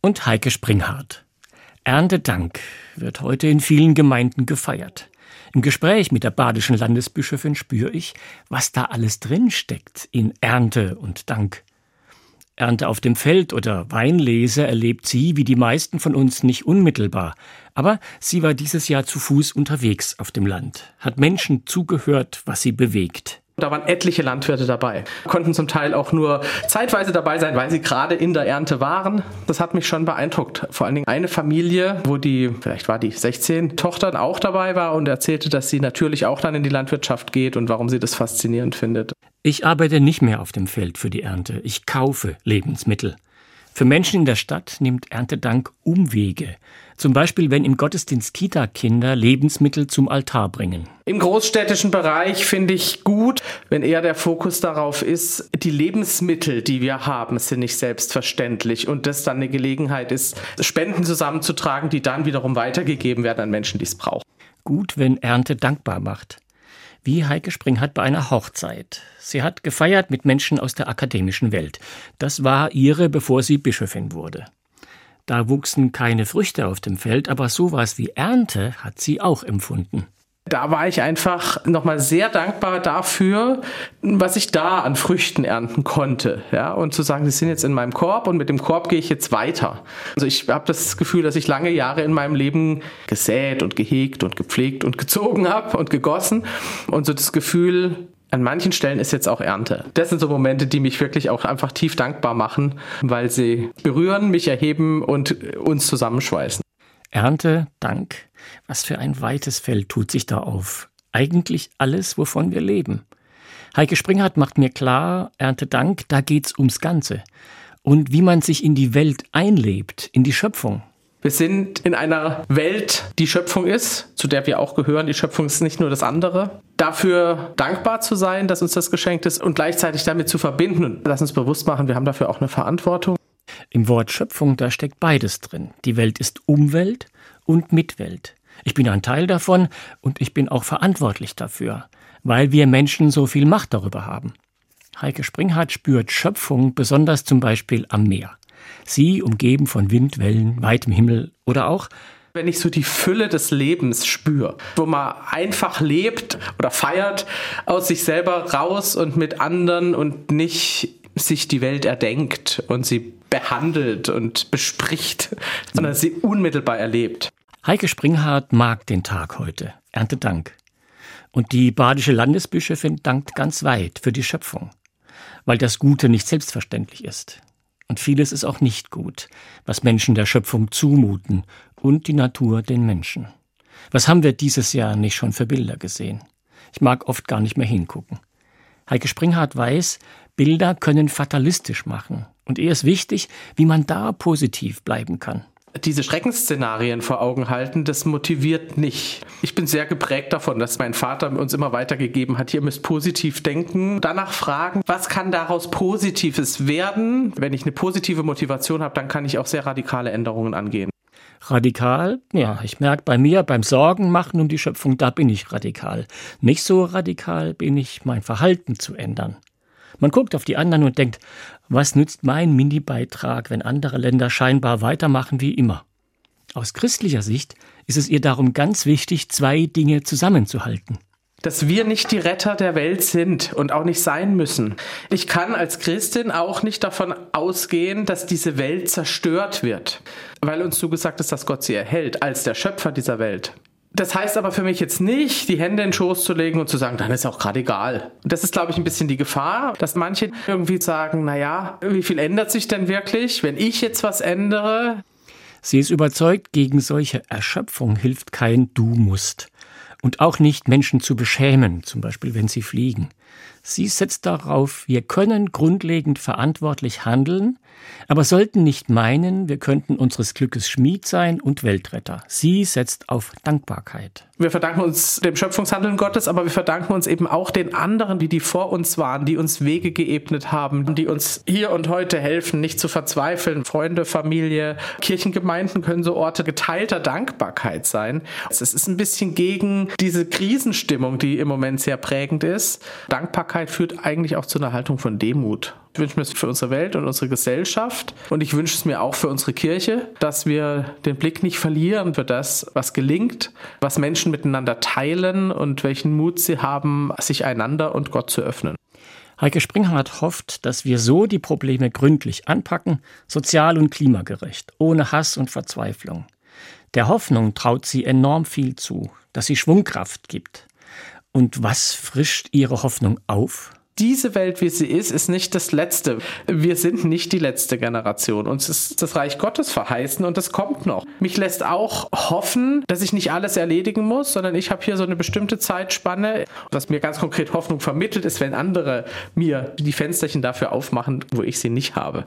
und Heike Springhardt. Erntedank wird heute in vielen Gemeinden gefeiert. Im Gespräch mit der badischen Landesbischöfin spüre ich, was da alles drin steckt in Ernte und Dank. Ernte auf dem Feld oder Weinlese erlebt sie, wie die meisten von uns, nicht unmittelbar. Aber sie war dieses Jahr zu Fuß unterwegs auf dem Land, hat Menschen zugehört, was sie bewegt. Da waren etliche Landwirte dabei, konnten zum Teil auch nur zeitweise dabei sein, weil sie gerade in der Ernte waren. Das hat mich schon beeindruckt. Vor allen Dingen eine Familie, wo die, vielleicht war die 16 Tochter auch dabei war und erzählte, dass sie natürlich auch dann in die Landwirtschaft geht und warum sie das faszinierend findet. Ich arbeite nicht mehr auf dem Feld für die Ernte. Ich kaufe Lebensmittel. Für Menschen in der Stadt nimmt Erntedank Umwege. Zum Beispiel, wenn im Gottesdienst Kita-Kinder Lebensmittel zum Altar bringen. Im großstädtischen Bereich finde ich gut, wenn eher der Fokus darauf ist, die Lebensmittel, die wir haben, sind nicht selbstverständlich und das dann eine Gelegenheit ist, Spenden zusammenzutragen, die dann wiederum weitergegeben werden an Menschen, die es brauchen. Gut, wenn Ernte dankbar macht wie Heike Springhardt bei einer Hochzeit. Sie hat gefeiert mit Menschen aus der akademischen Welt. Das war ihre, bevor sie Bischöfin wurde. Da wuchsen keine Früchte auf dem Feld, aber sowas wie Ernte hat sie auch empfunden da war ich einfach nochmal sehr dankbar dafür, was ich da an Früchten ernten konnte. Ja, und zu sagen, sie sind jetzt in meinem Korb und mit dem Korb gehe ich jetzt weiter. Also ich habe das Gefühl, dass ich lange Jahre in meinem Leben gesät und gehegt und gepflegt und gezogen habe und gegossen. Und so das Gefühl, an manchen Stellen ist jetzt auch Ernte. Das sind so Momente, die mich wirklich auch einfach tief dankbar machen, weil sie berühren, mich erheben und uns zusammenschweißen. Ernte, Dank. Was für ein weites Feld tut sich da auf. Eigentlich alles, wovon wir leben. Heike Springhardt macht mir klar, Ernte Dank, da geht's ums Ganze. Und wie man sich in die Welt einlebt, in die Schöpfung. Wir sind in einer Welt, die Schöpfung ist, zu der wir auch gehören. Die Schöpfung ist nicht nur das andere. Dafür dankbar zu sein, dass uns das geschenkt ist und gleichzeitig damit zu verbinden. Und lass uns bewusst machen, wir haben dafür auch eine Verantwortung. Im Wort Schöpfung, da steckt beides drin. Die Welt ist Umwelt und Mitwelt. Ich bin ein Teil davon und ich bin auch verantwortlich dafür, weil wir Menschen so viel Macht darüber haben. Heike Springhardt spürt Schöpfung besonders zum Beispiel am Meer. Sie umgeben von Wind, Wellen, weitem Himmel oder auch wenn ich so die Fülle des Lebens spüre, wo man einfach lebt oder feiert aus sich selber raus und mit anderen und nicht sich die Welt erdenkt und sie behandelt und bespricht, sondern sie unmittelbar erlebt. Heike Springhardt mag den Tag heute. Ernte Dank. Und die badische Landesbischöfin dankt ganz weit für die Schöpfung, weil das Gute nicht selbstverständlich ist. Und vieles ist auch nicht gut, was Menschen der Schöpfung zumuten und die Natur den Menschen. Was haben wir dieses Jahr nicht schon für Bilder gesehen? Ich mag oft gar nicht mehr hingucken. Heike Springhardt weiß, Bilder können fatalistisch machen. Und eher ist wichtig, wie man da positiv bleiben kann diese Schreckensszenarien vor Augen halten, das motiviert nicht. Ich bin sehr geprägt davon, dass mein Vater uns immer weitergegeben hat, ihr müsst positiv denken, danach fragen, was kann daraus Positives werden? Wenn ich eine positive Motivation habe, dann kann ich auch sehr radikale Änderungen angehen. Radikal? Ja, ich merke bei mir beim Sorgen machen um die Schöpfung, da bin ich radikal. Nicht so radikal bin ich, mein Verhalten zu ändern. Man guckt auf die anderen und denkt, was nützt mein Mini-Beitrag, wenn andere Länder scheinbar weitermachen wie immer? Aus christlicher Sicht ist es ihr darum ganz wichtig, zwei Dinge zusammenzuhalten. Dass wir nicht die Retter der Welt sind und auch nicht sein müssen. Ich kann als Christin auch nicht davon ausgehen, dass diese Welt zerstört wird, weil uns zugesagt ist, dass Gott sie erhält als der Schöpfer dieser Welt. Das heißt aber für mich jetzt nicht, die Hände in den Schoß zu legen und zu sagen, dann ist auch gerade egal. Und das ist, glaube ich, ein bisschen die Gefahr, dass manche irgendwie sagen, naja, wie viel ändert sich denn wirklich, wenn ich jetzt was ändere? Sie ist überzeugt, gegen solche Erschöpfung hilft kein Du musst. Und auch nicht Menschen zu beschämen, zum Beispiel wenn sie fliegen. Sie setzt darauf, wir können grundlegend verantwortlich handeln, aber sollten nicht meinen, wir könnten unseres Glückes Schmied sein und Weltretter. Sie setzt auf Dankbarkeit. Wir verdanken uns dem Schöpfungshandeln Gottes, aber wir verdanken uns eben auch den anderen, die die vor uns waren, die uns Wege geebnet haben, die uns hier und heute helfen, nicht zu verzweifeln. Freunde, Familie, Kirchengemeinden können so Orte geteilter Dankbarkeit sein. Es ist ein bisschen gegen diese Krisenstimmung, die im Moment sehr prägend ist. Dank Dankbarkeit führt eigentlich auch zu einer Haltung von Demut. Ich wünsche mir es für unsere Welt und unsere Gesellschaft und ich wünsche es mir auch für unsere Kirche, dass wir den Blick nicht verlieren für das, was gelingt, was Menschen miteinander teilen und welchen Mut sie haben, sich einander und Gott zu öffnen. Heike Springhardt hofft, dass wir so die Probleme gründlich anpacken, sozial und klimagerecht, ohne Hass und Verzweiflung. Der Hoffnung traut sie enorm viel zu, dass sie Schwungkraft gibt. Und was frischt ihre Hoffnung auf? diese Welt, wie sie ist, ist nicht das Letzte. Wir sind nicht die letzte Generation. Uns ist das Reich Gottes verheißen und das kommt noch. Mich lässt auch hoffen, dass ich nicht alles erledigen muss, sondern ich habe hier so eine bestimmte Zeitspanne. Was mir ganz konkret Hoffnung vermittelt, ist, wenn andere mir die Fensterchen dafür aufmachen, wo ich sie nicht habe.